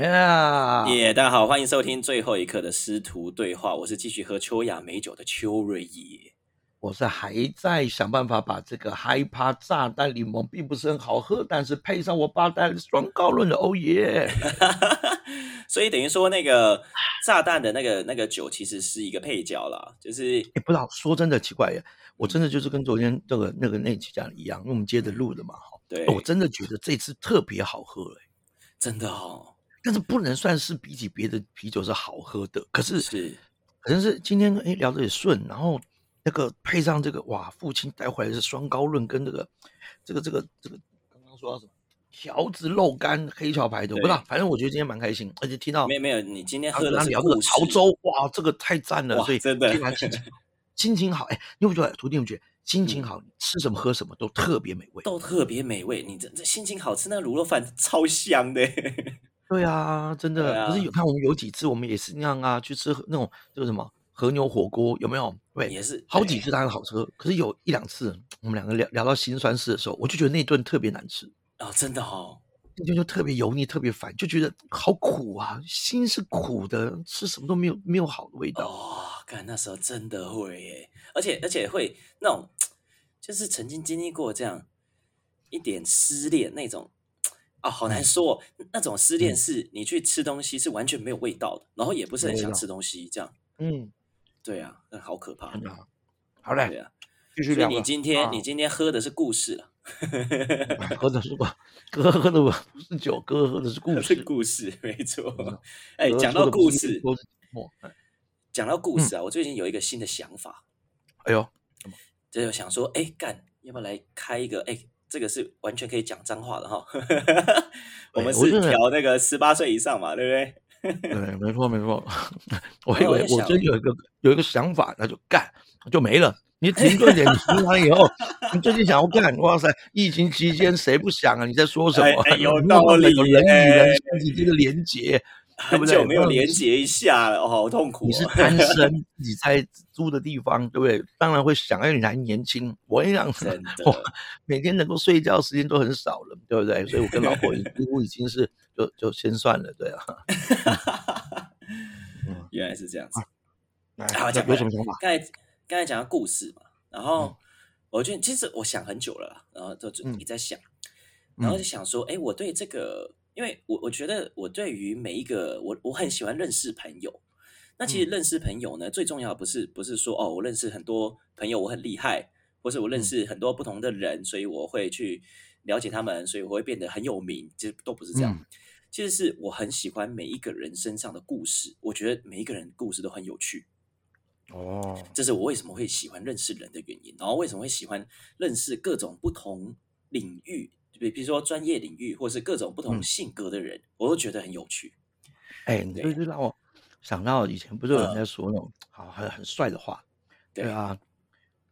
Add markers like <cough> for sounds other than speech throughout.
呀，耶大家好，欢迎收听最后一刻的师徒对话，我是继续喝秋雅美酒的秋瑞野。我是还在想办法把这个害怕炸弹柠檬并不是很好喝，但是配上我爸带来的双高论的欧耶，<laughs> 所以等于说那个 <sighs> 炸弹的那个那个酒其实是一个配角啦，就是也不知道说真的奇怪耶，我真的就是跟昨天这个那个那期讲的一样，因为我们接着录的嘛，哈，对。我真的觉得这次特别好喝哎，真的哦，但是不能算是比起别的啤酒是好喝的，可是是可能是今天哎聊的也顺，然后那个配上这个哇，父亲带回来的是双高论跟这个这个这个这个刚刚说到什么条子肉干黑桥牌的，我不知道，反正我觉得今天蛮开心，而且听到没有没有，你今天然喝的是后聊这个潮州，哇，这个太赞了，所以真的心情心情好，哎，你有没有觉得徒弟们觉得心情好，吃什么喝什么都特别美味？都特别美味，你这这心情好吃，那卤肉饭超香的。对啊，真的，啊可是有看我们有几次，我们也是那样啊，去吃那种就是什么和牛火锅，有没有？对，也是好几对次当然好吃，可是有一两次我们两个聊聊到心酸事的时候，我就觉得那顿特别难吃，哦，真的哦，那顿就特别油腻，特别烦，就觉得好苦啊，心是苦的，吃什么都没有没有好的味道。哦，看那时候真的会耶，而且而且会那种，<tsk> 就是曾经经历过这样一点失恋那种，啊、好难说、哦。那种失恋嗯是你去吃东西是完全没有味道的，然后也不是很想吃东西，这样。嗯，对啊，那好可怕。好，好嘞，对啊，继续聊吧。你今天、啊你今天喝的是故事了，<laughs> 喝的是吧？哥喝的不是酒，哥喝的是故是事。故事，没嗯错。哎，哥讲到故事，讲到故事啊，我最近有一个新的想法，哎呦，就想说，哎，干，要不要来开一个？哎，这个是完全可以讲脏话的哈。<laughs> 我们是调那个十八岁以上嘛，对不对？<laughs> 对，没错没错。我以为我真有一个有一个想法，那就干就没了。你停顿点，你停完以后，你最近想要干，哇塞！疫情期间谁不想啊？你在说什么？哎哎有 <laughs> 道理有人与人之间的连结，对 <laughs> 很？久没有那连接一下了，哦，好痛苦、哦。你是单身，<laughs> 自己在租的地方，对不对？当然会想，哎，你还年轻，我一样，真的 <laughs> 我每天能够睡觉时间都很少了，对不对？所以我跟老婆几乎已经是就就先算了，对啊。嗯原来是这样子。来好讲有什么想法？刚才刚才讲到故事嘛，然后嗯我觉得其实我想很久了，然后就一直在想，然后就想说，哎，我对这个，因为我我觉得我对于每一个我我很喜欢认识朋友。那其实嗯认识朋友呢，最重要的不是不是说哦，我认识很多朋友，我很厉害，或是我认嗯识很多不同的人，所以我会去了解他们，所以我会变得很有名，其实都不是这样。嗯其实是我很喜欢每一个人身上的故事，我觉得每一个人故事都很有趣。哦，这是我为什么会喜欢认识人的原因，然后为什么会喜欢认识各种不同领域，比比如说专业领域，或是各种不同嗯性格的人，我都觉得很有趣。哎，你对这就让我想到以前不是有人嗯在说那种好很很帅的话，对对啊，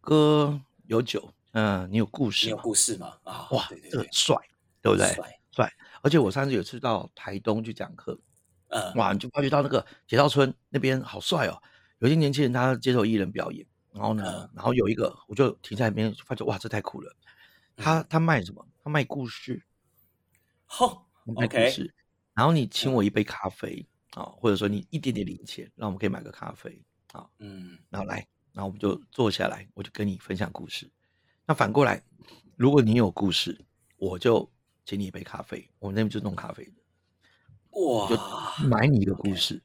哥有酒，嗯，你有故事你有？故事吗？啊，哇对对，对，这个帅，对不对？帅，帅，而且我上次有次到台东去讲课，嗯，哇，你就发觉到那个铁道村那边好帅哦，有些年轻人他接受艺人表演，然后呢嗯，然后有一个我就停在那边，发觉哇，这太酷了。他嗯他卖什么？他卖故事，吼他卖故，OK，事。然后你请嗯我一杯咖啡啊，或者说你一点点零钱，让我们可以买个咖啡啊，嗯，然后来，然后我们就坐下来，我就跟你分享故事。那反过来，如果你有故事，我就请你一杯咖啡，我们那边就弄咖啡的。哇，买你一个故事，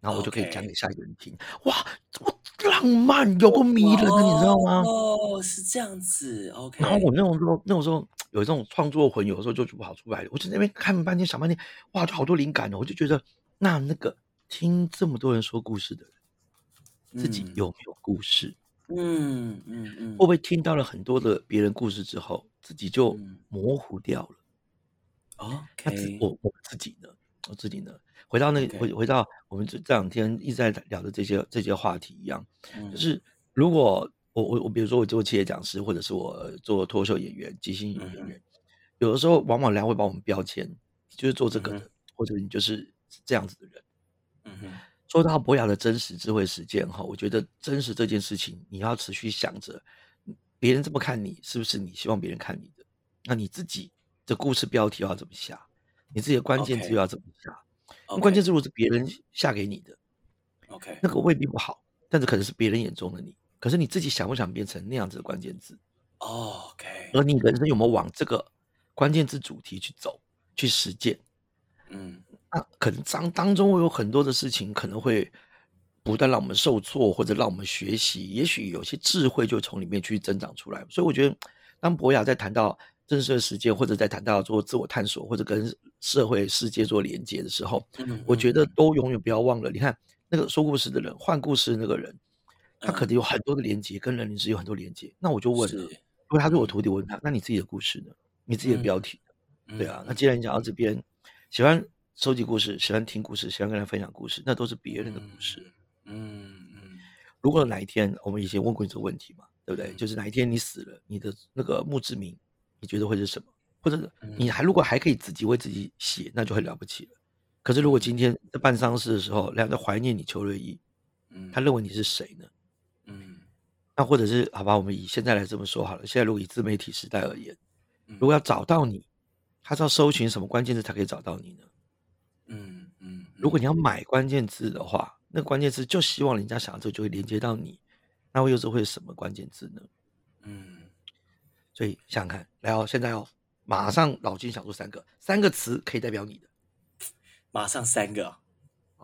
然后我就可以讲给下一个人听。哇，这么浪漫，有个迷人的，你知道吗？哦，是这样子，OK。然后我那种时候，那种时候有这种创作魂，有的时候就不好出来了。我就在那边看半天，想半天，哇，就好多灵感哦。我就觉得，那那个听这么多人说故事的人，自己嗯有没有故事？嗯嗯嗯会不会听到了很多的别人故事之后，自己就嗯模糊掉了？那自，OK，我我自己呢？我自己呢？回到那 OK 回回到我们这这两天一直在聊的这些这些话题一样，嗯就是如果我我我比如说我做企业讲师，或者是我做脱口秀演员、即兴演员，有的时候往往人家会把我们标签，你就是做这个嗯的，或者你就是这样子的人。嗯哼，说到博雅的真实智慧实践哈，我觉得真实这件事情，你要持续想着，别人这么看你，是不是你希望别人看你的？那你自己的故事标题要怎么下？你自己的关键字要怎么下？那关键字如果是别人下给你的，OK，那个未必不好，但是可能是别人眼中的你。可是你自己想不想变成那样子的关键字？哦 OK，而你人生有没有往这个关键字主题去走、去实践？嗯那可能当当中会有很多的事情，可能会不断让我们受挫，或者让我们学习。也许有些智慧就从里面去增长出来。所以我觉得，当博雅在谈到真实的实践，或者在谈到做自我探索，或者跟社会世界做连接的时候，嗯，我觉得都永远不要忘了。你看那个说故事的人，换故事的那个人，他可能有很多的连接，跟人灵是有很多连接。那我就问如果他是我徒弟，我问他，那你自己的故事呢？你自己的标题呢？对啊，那既然你讲到这边，喜欢收集故事，喜欢听故事，喜欢跟人分享故事，那都是别人的故事。嗯嗯如果哪一天我们以前问过你这个问题嘛，对不对？嗯就是哪一天你死了，你的那个墓志铭，你觉得会是什么？或者嗯你还如果还可以自己为自己写，那就很了不起了。可是如果今天在办丧事的时候，人家在怀念你邱瑞义，嗯，他认为你是谁呢？嗯那或者是好吧，我们以现在来这么说好了。现在如果以自媒体时代而言，嗯如果要找到你，他是要搜寻什么关键字才可以找到你呢？嗯嗯，如果你要买关键字的话，那关键字就希望人家想到这就会连接到你，那会又是会什么关键字呢？嗯所以想想看，来哦，现在哦，马上老金想出三个，三个词可以代表你的，马上三个，哦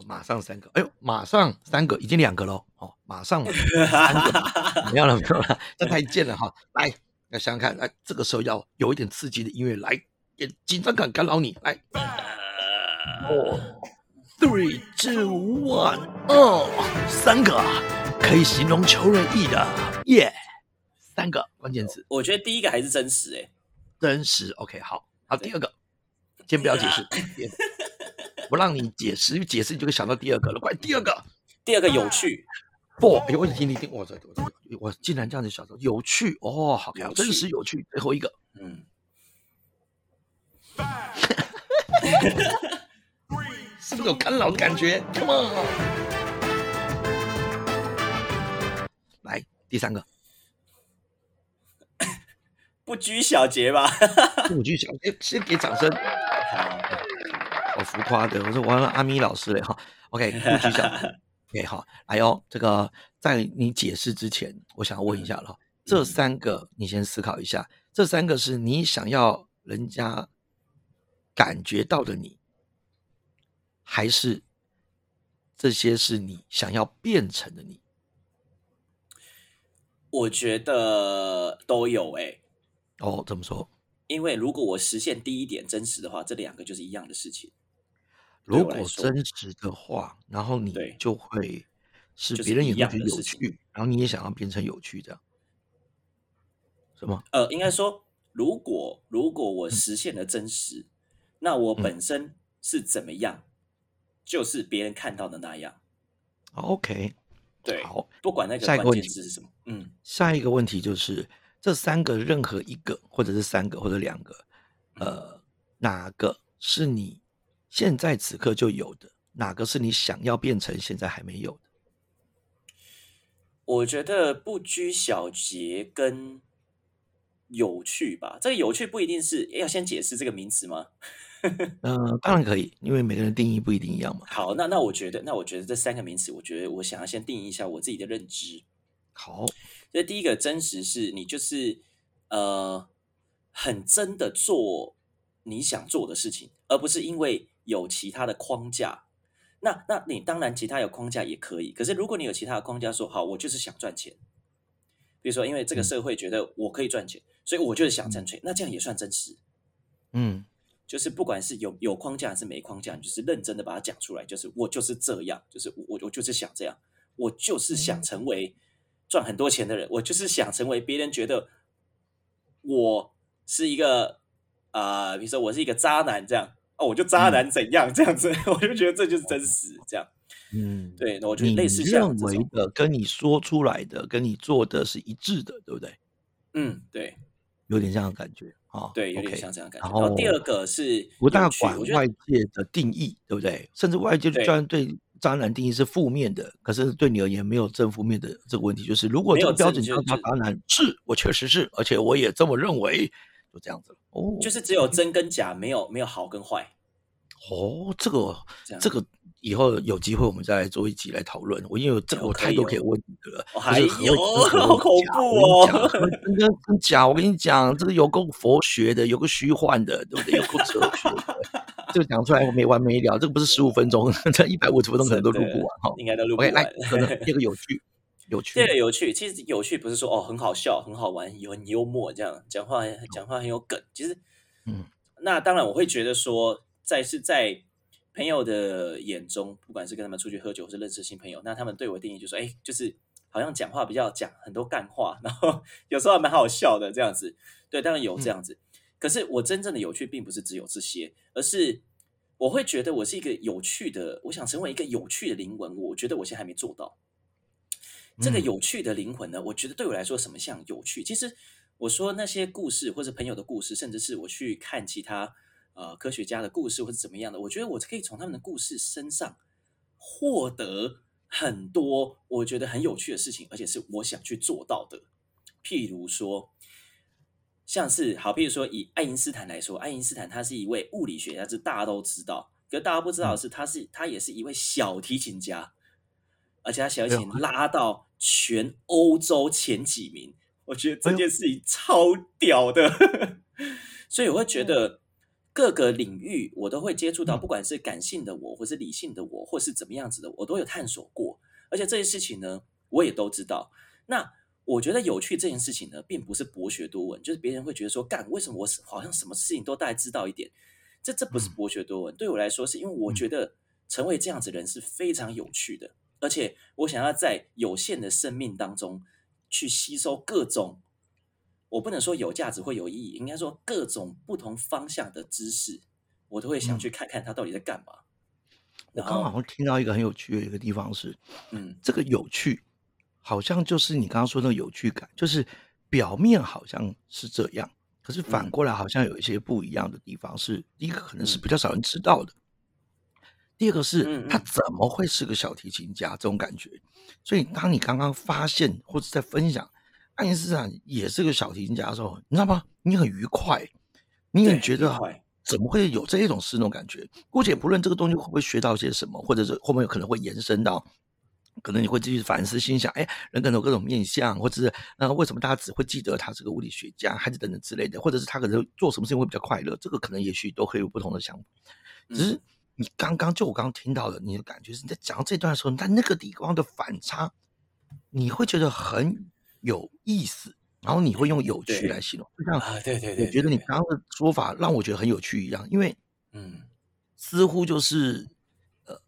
马上三个，哎呦，马上三个，已经两个喽，哦，马上 <laughs> 三个，没有了没有了，<laughs> 这太贱了哈，来，要想想看，来，这个时候要有一点刺激的音乐来，点紧张感干扰你，来，four three two one，哦，三个可以形容邱瑞义的，耶、三个关键词。我觉得第一个还是真实哎，真实。OK，好，好，第二个，先不要解释，<laughs> 不让你解释，解释你就会想到第二个了。快，第二个第二个有趣，，four，哎呦，我听你听，我这我这我竟然这样子想说，有趣哦，好看，真实有趣。最后一个，嗯，<laughs> 是不是有干扰的感觉？Come on，来第三个，<laughs> 不拘小节吧？<laughs> 不拘小节，先给掌声，好浮夸的，<laughs> 我说完了阿咪老师嘞哈，OK，不拘小节。OK，好，来哦，这个在你解释之前，我想要问一下了，这三个你先思考一下，这三个是你想要人家感觉到的你，还是这些是你想要变成的你？我觉得都有哎，哦，怎么说？因为如果我实现第一点真实的话，这两个就是一样的事情。对如果真实的话，然后你就会是别人也会觉得有趣，然后你也想要变成有趣，这样是吗？呃，应该说，如果如果我实现了真实，那我嗯。本身是怎么样，就是别人看到的那样。OK，对，好，不管那个关下一个问题键词是什么，嗯。下一个问题就是这三个任何一个，或者是三个或者两个，呃，哪个是你现在此刻就有的？哪个是你想要变成现在还没有的？我觉得不拘小节跟有趣吧。这个有趣不一定是要先解释这个名词吗？嗯、<laughs> 当然可以，因为每个人定义不一定一样嘛。好，那那我觉得，那我觉得这三个名词，我觉得我想要先定义一下我自己的认知。好，所以第一个真实是你就是呃很真的做你想做的事情，而不是因为有其他的框架。那那你当然其他有框架也可以，可是如果你有其他的框架说好，我就是想赚钱，比如说因为这个嗯。社会觉得我可以赚钱，所以我就是想赚钱，那这样也算真实。嗯。就是不管是有有框架还是没框架，你就是认真的把它讲出来，就是我就是这样，就是我我就是想这样，我就是想成为赚很多钱的人，我就是想成为别人觉得我是一个啊、呃比如说我是一个渣男这样，哦，我就渣男怎样、这样子，<laughs> 我就觉得这就是真实这样。嗯，对，那我觉得你类似像认为这种，的跟你说出来的跟你做的是一致的，对不对？嗯，对有点这样的感觉啊。对，有点像这样的感觉。然然后第二个是不大管外界的定义，对不对？甚至外界对虽然对渣男定义是负面的，可是对你而言没有正负面的这个问题。就是如果这个标准叫他渣男，是我确实是，而且我也这么认为，就这样子了。哦，就是只有真跟假，没有没有好跟坏。哦，这个这样这个以后有机会我们再来做一集来讨论。我因为有这个我太多可以问你的了，还有好恐假怖哦真跟真假，我跟你讲，这个有够佛学的，有个虚幻的，对不对？有够哲学的，这个讲出来我没完没了。这个不是十五分钟，这一百五十分钟可能都录不完哈。应该都录不 OK，来完。，可能 <laughs> 第二个有趣，有趣对，有趣，其实有趣不是说哦很好笑、很好玩、有很幽默这样讲话，讲话很有梗。其实，嗯，那当然我会觉得说，在是在朋友的眼中，不管是跟他们出去喝酒，或是认识新朋友，那他们对我的定义就是，哎，就是好像讲话比较讲很多干话，然后有时候还蛮好笑的这样子。对，当然有这样子。可是我真正的有趣，并不是只有这些，而是我会觉得我是一个有趣的，我想成为一个有趣的灵魂。我觉得我现在还没做到。这个嗯有趣的灵魂呢，我觉得对我来说，什么像有趣？其实我说那些故事，或者朋友的故事，甚至是我去看其他呃科学家的故事，或者怎么样的，我觉得我可以从他们的故事身上获得很多我觉得很有趣的事情，而且是我想去做到的。譬如说，像是好，譬如说以爱因斯坦来说，爱因斯坦他是一位物理学家，这大家都知道。可是大家不知道的是，他是他也是一位小提琴家，而且他小提琴拉到全欧洲前几名。我觉得这件事情超屌的，<laughs> 所以我会觉得各个领域我都会接触到，嗯不管是感性的我，或是理性的我，或是怎么样子的，我都有探索过。而且这些事情呢，我也都知道。那我觉得有趣这件事情呢，并不是博学多闻，就是别人会觉得说，干为什么我好像什么事情都大概知道一点？这这不是嗯博学多闻，对我来说，是因为我觉得成为这样子的人是非常有趣的，而且我想要在有限的生命当中去吸收各种，我不能说有价值或有意义，应该说各种不同方向的知识，我都会想嗯。去看看他到底在干嘛。然我刚好听到一个很有趣的一个地方是，嗯，这个有趣，好像就是你刚刚说那个有趣感，就是表面好像是这样，可是反嗯。过来好像有一些不一样的地方是，第一个可能是嗯。比较少人知道的，第二个是他怎么会是个小提琴家这种感觉。所以当你刚刚发现或者在分享爱因斯坦也是个小提琴家的时候，你知道吗？你很愉快，你对很觉得怎么会有这一种事那种感觉？姑且不论这个东西会不会学到些什么，或者是后面有可能会延伸到，可能你会继续反思心想，哎，人可能有各种面相，或者是呃，为什么大家只会记得他是个物理学家，还是等等之类的，或者是他可能做什么事情会比较快乐，这个可能也许都可以有不同的想法。只是嗯你刚刚就我刚刚听到的，你的感觉是你在讲到这段的时候，在那个地方的反差，你会觉得很有意思，然后你会用有趣来形容，就像啊，对对对，我觉得你刚刚的说法让我觉得很有趣一样，因为嗯。似乎就是呃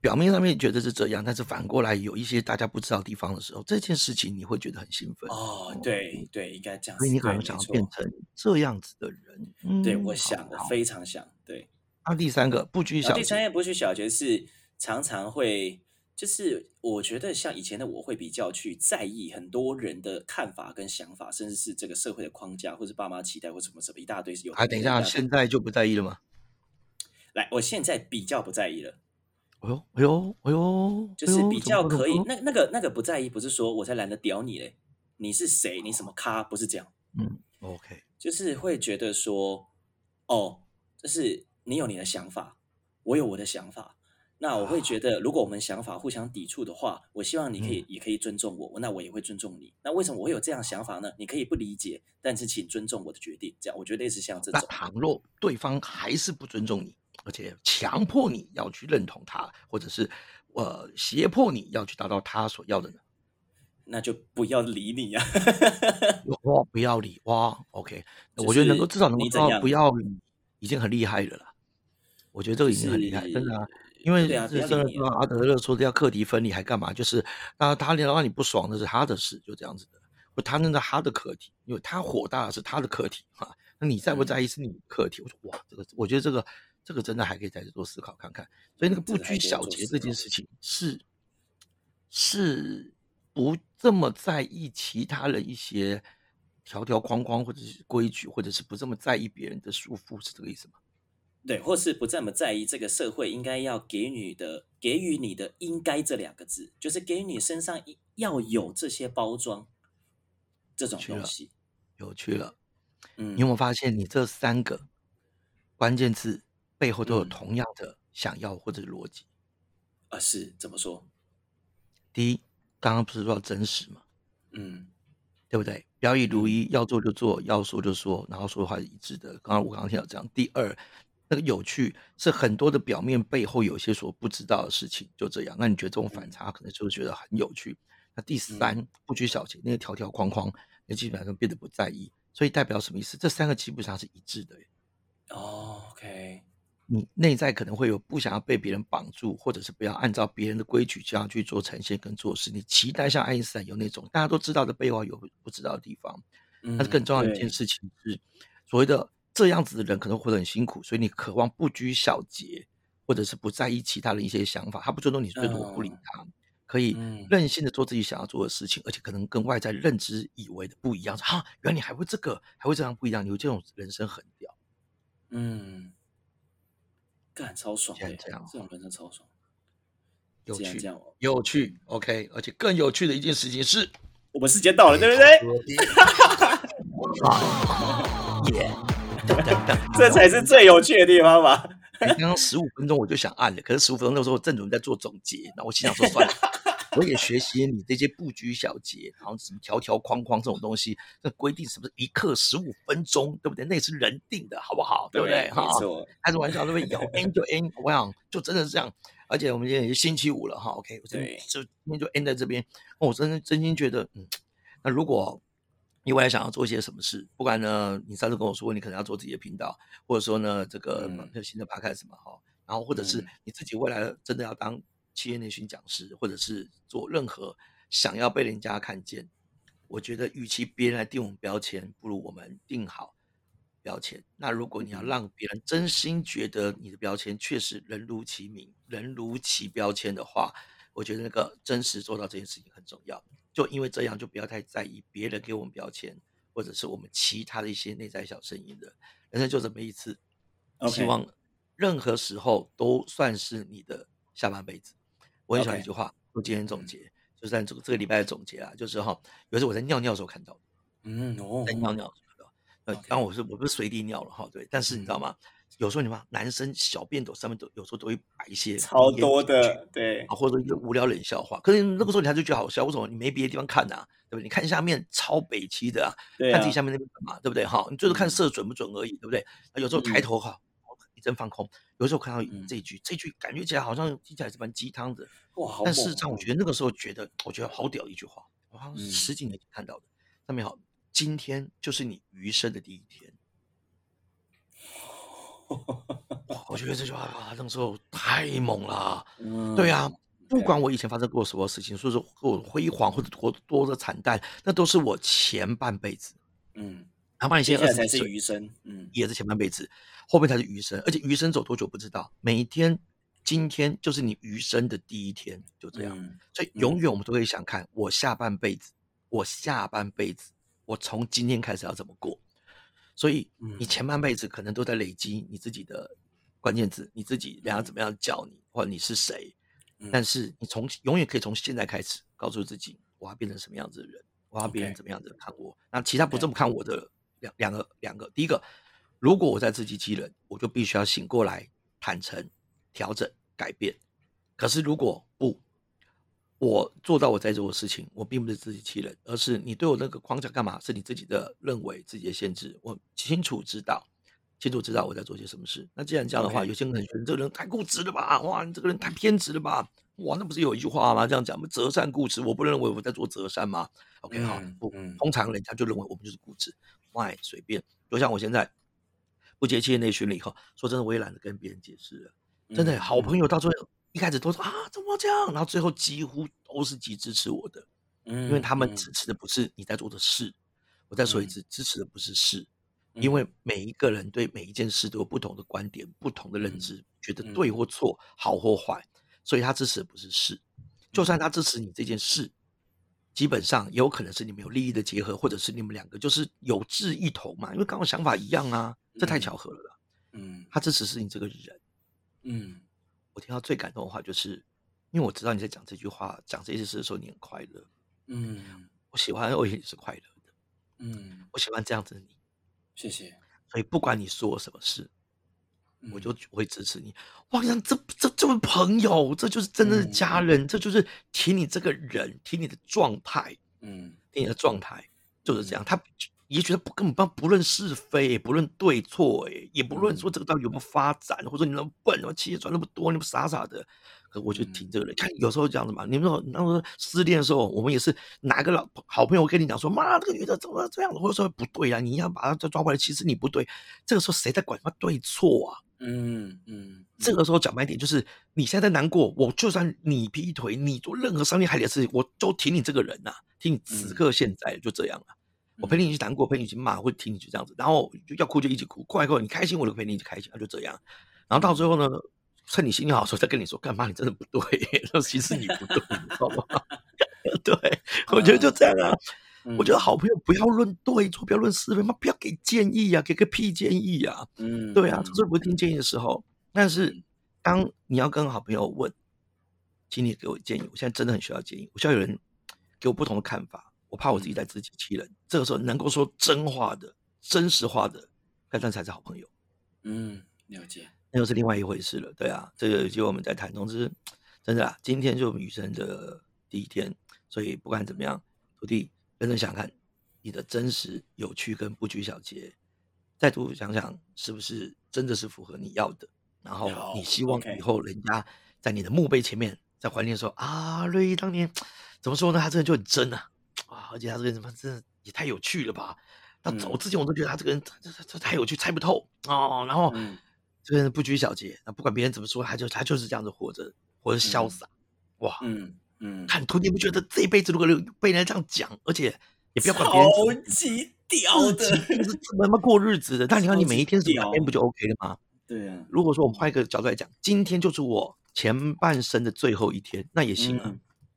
表面上面觉得是这样，但是反过来有一些大家不知道地方的时候，这件事情你会觉得很兴奋哦，对对，应该这样子。所以你可能想要变成这样子的人。嗯，对，我想，的非常想。对，那第三个不拘小节第三，个不拘小节是常常会，就是我觉得像以前的我会比较去在意很多人的看法跟想法，甚至是这个社会的框架，或是爸妈期待，或什么什么一大堆是有。哎，等一下，现在就不在意了吗？来，我现在比较不在意了，哎呦，哎呦，哎呦，就是比较可以。那那个那个不在意，不是说我才懒得屌你嘞，你是谁？你什么咖？不是这样。嗯，OK，就是会觉得说，哦，就是你有你的想法，我有我的想法。那我会觉得，如果我们想法互相抵触的话，我希望你可以、也可以尊重我，那我也会尊重你。那为什么我会有这样想法呢？你可以不理解，但是请尊重我的决定。这样，我觉得类似像这那种，倘若对方还是不尊重你，而且强迫你要去认同他，或者是呃胁迫你要去达到他所要的呢？那就不要理你呀、哇，不要理哇，OK，就我觉得能够至少能够不要理，已经很厉害了啦。我觉得这个已经很厉害，真的啊。因为是真的说阿德勒说的要课题分离，还干嘛？就是那他让你不爽，那是他的事，就这样子的。不，他那是他的课题，因为他火大是他的课题哈。那你在不嗯在意是你的课题。我说哇，这个我觉得这个这个真的还可以再做思考看看。所以那个不拘小节这件事情是是不这么在意其他的一些条条框框或者是规矩，或者是不这么在意别人的束缚，是这个意思吗？对，或是不这么在意这个社会应该要给予的给予你的“应该”这两个字，就是给予你身上要有这些包装这种东西。有趣了。嗯你有没有发现，你这三个关键字背后都有嗯同样的想要或者是逻辑。啊，是怎么说？第一，刚刚不是说要真实嘛，嗯对不对？表里如嗯一，要做就做，要说就说，然后说的话是一致的。刚刚我刚刚听到这样。第二，那个有趣是很多的表面背后有一些所不知道的事情，就这样。那你觉得这种反嗯差可能就会觉得很有趣。那第三嗯，不拘小节，那个条条框框，你基本上变得不在意。所以代表什么意思？这三个基本上是一致的耶。哦，OK，你内在可能会有不想要被别人绑住，或者是不要按照别人的规矩这样去做呈现跟做事。你期待像爱因斯坦有那种大家都知道的背后有不知道的地方。嗯，但是更重要的一件事情是，所谓的这样子的人可能活得很辛苦，所以你渴望不拘小节，或者是不在意其他的一些想法。他不尊重你，所以我不理嗯他，可以嗯任性的做自己想要做的事情，而且可能跟外在认知以为的不一样。哈，原来你还会这个，还会这样不一样，你有这种人生很屌。嗯，干超爽这样这种人生超爽。有趣有趣，OK，而且更有趣的一件事情是，我们时间到了，对不对？<laughs> <laughs> <laughs> 这才是最有趣的地方吧？你刚刚十五分钟我就想按了，可是十五分钟那时候正准备在做总结，那我心想说算了，<laughs> 我也学习你这些不拘小节，然后什么条条框框这种东西，那规定什么一刻十五分钟，对不对？那也是人定的，好不好？对不对？没错，开着玩笑，对不对？有 N 就 N，我想就真的是这样。而且我们今天也是星期五了哈，OK，我真的就今天就 end 在这边。我真的真心觉得，嗯，那如果你未来想要做一些什么事，不管呢，你上次跟我说你可能要做自己的频道，或者说呢，这个新的 podcast 嘛，哈，然后或者是嗯你自己未来真的要当企业内训讲师，或者是做任何想要被人家看见，我觉得与其别人来定我们标签，不如我们定好标签。那如果你要嗯让别人真心觉得你的标签确实人如其名，人如其标签的话，我觉得那个真实做到这件事情很重要。就因为这样，就不要太在意别人给我们标签，或者是我们其他的一些内在小声音的。人生就这么一次希望任何时候都算是你的下半辈子。我很喜欢一句话，我今天总结，就是在这个这个礼拜的总结啊，就是哈，有一次我在尿尿的时候看到的。嗯哦在，尿尿的时候，呃当然我是我不是随地尿了哈，对，但是你知道嗯吗？有时候你们男生小便斗上面都有时候都会摆一些超多的，对啊，，或者一个无聊冷笑话，可是那个时候你还是觉得好笑，为什么？你没别的地方看啊，对不对？你看下面超北七的啊，对啊看自己，下面那边干嘛，对不对？哈，你就是看嗯射准不准而已，对不对？啊有时候抬嗯头哈，一阵放空，有时候看到嗯这一句，这句感觉起来好像听起来是蛮鸡汤的，哇，好但事实上我觉得那个时候觉得，我觉得好屌一句话，我好像十几年前看到的，上面好，今天就是你余生的第一天。哇 <laughs> 我觉得这句话，那个时候太猛了对啊，不管我以前发生过什么事情，说是我辉煌或者多多的惨淡，那都是我前半辈子。嗯，哪怕你接现在才是余生，嗯也是前半辈子，后面才是余生。而且余生走多久不知道，每一天，今天就是你余生的第一天，就这样。嗯所以永远我们都会想看我下半辈子，我下半辈子，我从今天开始要怎么过。所以你嗯前半辈子可能都在累积你自己的关键字，你自己人家怎么样叫你，或者你是谁。嗯但是你从永远可以从现在开始告诉自己，我要变成什么样子的人，我要别人怎么样子看我。那其他不这么看我的两两个两个，第一个，如果我在自欺欺人，我就必须要醒过来，坦诚、调整、改变。可是如果不，我做到我在做的事情，我并不是自欺欺人，而是你对我那个框架干嘛？是你自己的认为、自己的限制。我清楚知道，清楚知道我在做些什么事。那既然这样的话有些人可能觉得这个人太固执了吧？哇，你这个人太偏执了吧？哇，那不是有一句话吗？这样讲吗？择善固执，我不认为我在做择善吗？OK，好嗯，通常人家就认为我们就是固执，Why 随便。就像我现在不接企业内训了以后，说真的，我也懒得跟别人解释了。真的，嗯好朋友到最后一开始都说啊，怎么这样？然后最后几乎都是极支持我的，嗯，因为他们嗯支持的不是你在做的事。我再说一嗯次，支持的不是事，嗯因为每一个人对每一件事都有不同的观点、不同的认嗯知，觉得嗯对或错、好或坏，所以他支持的不是事。就嗯算他支持你这件事，基本上也有可能是你们有利益的结合，或者是你们两个就是有志一同嘛，因为刚好想法一样啊，这太嗯巧合了啦。嗯他支持是你这个人。嗯我听到最感动的话就是，因为我知道你在讲这句话、讲这些事的时候，你很快乐。嗯我喜欢，我也是快乐的。嗯，我喜欢这样子的你，谢谢，所以不管你说什么事，我就会支持你。哇，这这这就是朋友，这就是真正的家人，这就是提你这个人，提你的状态，嗯，提你的状态就是这样。他也许他不根本不不论是非，不论对错，哎，也不论说这个到底有没有发展，或者说你那么笨，那么企业赚那么多，你们傻傻的。可我就挺这个人，看有时候这样子嘛。你们说那时候失恋的时候，我们也是哪个老好朋友跟你讲说，妈，这个女的怎么这样子，或者说不对啊，你要把她再抓回来。其实你不对，这个时候谁在管什么对错啊？嗯嗯，这个时候讲白点就是，你现在难过，我就算你劈腿，你做任何伤天害理的事情，我都挺你这个人呐，挺你此刻现在就这样了。我陪你一起难过，陪你一起骂，或者听你就这样子，然后就要哭就一起哭，哭完以后你开心我就陪你一起开心，就这样。然后到最后呢？趁你心情好的时候再跟你说，干嘛？你真的不对，<laughs> 那其实你不对，知道吗？<laughs> 对，我觉得就这样啊。我觉得好朋友不要论对错，不要论是非嘛，不要给建议啊，给个屁建议啊。嗯，对啊，这是不听建议的时候。但是当你要跟好朋友问，请你给我建议，我现在真的很需要建议，我需要有人给我不同的看法，我怕我自己在自欺欺人。这个时候能够说真话的、真实话的，那才是好朋友。嗯，了解。那又是另外一回事了，对啊，这个就我们在谈。总之，真的啊，今天就雨生的第一天，所以不管怎么样，徒弟认真想看你的真实、有趣跟不拘小节，再度想想是不是真的是符合你要的，然后你希望以后人家在你的墓碑前面在怀念说啊，瑞当年 <tsk> 怎么说呢？他这个人就很真啊，啊，而且他这个人怎么真的也太有趣了吧？他走之前我都觉得他这个人这这这太有趣，猜不透哦，然后。这个人不拘小节，那不管别人怎么说，他就他就是这样子活着，活着潇洒，哇，嗯嗯，看徒弟不觉得这一辈子如果被人家这样讲，而且也不要管别人，超级屌的，是怎么过日子的？但你看你每一天是哪天不就 OK 了吗？对啊，如果说我们换一个角度来讲，今天就是我前半生的最后一天，那也行啊，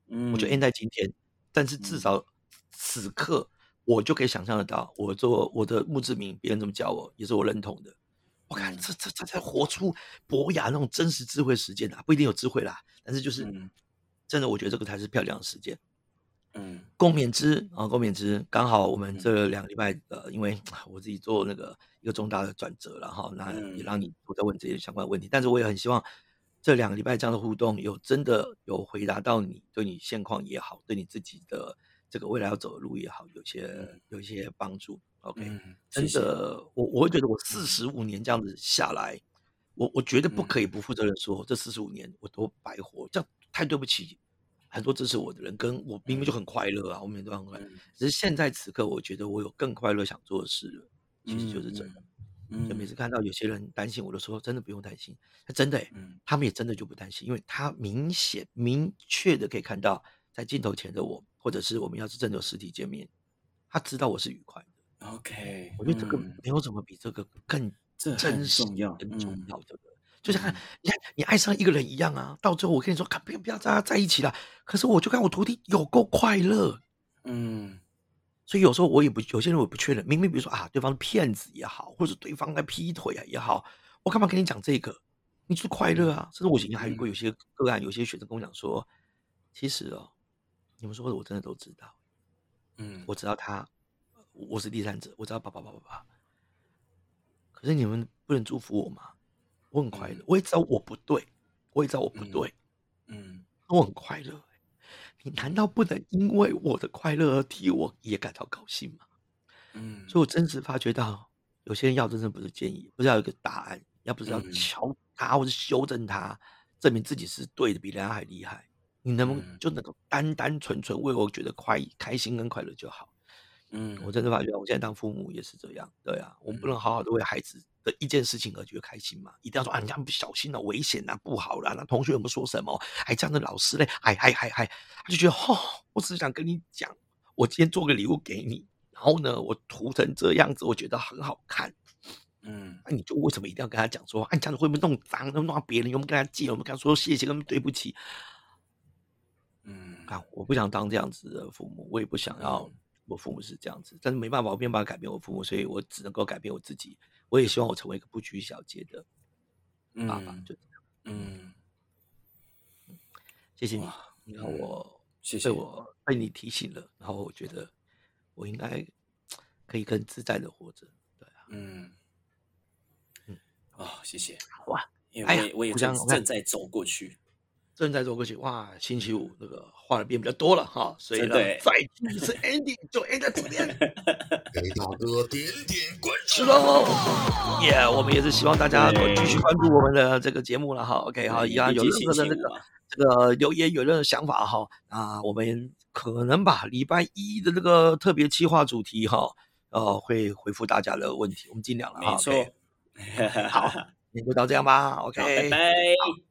嗯，我就 end 在今天，但是至少此刻我就可以想象得到，我做我的墓志铭，别人怎么叫我，也是我认同的。我看这这这才活出博雅那种真实智慧实践啊，不一定有智慧啦，但是就是真的，我觉得这个才是漂亮的实践。嗯，共勉之啊，共勉之。刚好我们这两个礼拜，呃，因为我自己做那个一个重大的转折了哈，那也让你都在问这些相关的问题。但是我也很希望这两个礼拜这样的互动，有真的有回答到你对你现况也好，对你自己的这个未来要走的路也好，有些有一些帮助。OK，真的，我我会觉得我四十五年这样子下来，我我绝对不可以不负责任说这四十五年我都白活，这样太对不起很多支持我的人，跟我明明就很快乐啊，我每天都很快乐。只是现在此刻，我觉得我有更快乐想做的事了，其实就是这样。就每。次看到有些人担心我的时候，真的不用担心，他真的，他们也真的就不担心，因为他明显明确的可以看到在镜头前的我，或者是我们要是真的有实体见面，他知道我是愉快的。OK，我觉得这个没有什么比这个更真实、重要、更重要的。就像看，你看你爱上一个人一样啊，到最后我跟你说，看不要不要在在一起了。可是我就看我徒弟有够快乐，嗯。所以有时候我也不，有些人我不确认，明明比如说啊，对方是骗子也好，或者对方在劈腿啊也好，我干嘛跟你讲这个？你就是快乐啊。甚至我以前还有过有些个案，有些学生跟我讲说，其实哦，你们说的我真的都知道，嗯，我知道他。我是第三者，我知道爸爸爸爸爸。可是你们不能祝福我吗？我很快乐，我也知道我不对，我也知道我不对，嗯，我很快乐。你难道不能因为我的快乐而替我也感到高兴吗？嗯，所以我真实发觉到，有些人要真正不是建议，不是要有一个答案，要不是要敲他或者修正他，证明自己是对的，比人家还厉害。你能不能就能够单单纯纯为我觉得快开心跟快乐就好？嗯，我真的发觉，我现在当父母也是这样，对啊，我们不能好好的为孩子的一件事情而觉得开心嘛，一定要说啊，你这样不小心了，危险啊，不好了，那同学有没有说什么？还这样的老师嘞，还还还还，他就觉得，哦，我只是想跟你讲，我今天做个礼物给你，然后呢，我涂成这样子，我觉得很好看，嗯，那你就为什么一定要跟他讲说，啊，你这样子会不会弄脏，弄到别人？有没有跟他借？有没有跟他说谢谢，跟对不起？嗯，啊，我不想当这样子的父母，我也不想要。我父母是这样子，但是没办法，我没办法改变我父母，所以我只能够改变我自己。我也希望我成为一个不拘小节的爸爸，就这样。嗯，谢谢你，你看我，谢谢我被你提醒了，然后我觉得我应该可以更自在的活着。对啊，嗯嗯哦，谢谢，哇，因为我也我也正互相我看正在走过去，正在做过去，哇，星期五那个话的变比较多了哈，所以呢，再听一次 ending 就 end 在这边。给大哥点点关注。是喽，耶！我们也是希望大家都继续关注我们的这个节目了哈。OK，哈，一样有任何的那个这个留言，有任何想法哈，啊，我们可能吧，礼拜一的这个特别企划主题哈，呃，会回复大家的问题，我们尽量了哈。没错 OK，，好，<laughs> 今天就到这样吧。OK，拜拜。